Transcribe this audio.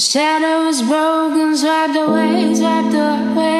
shadows broken, swept away, swept away,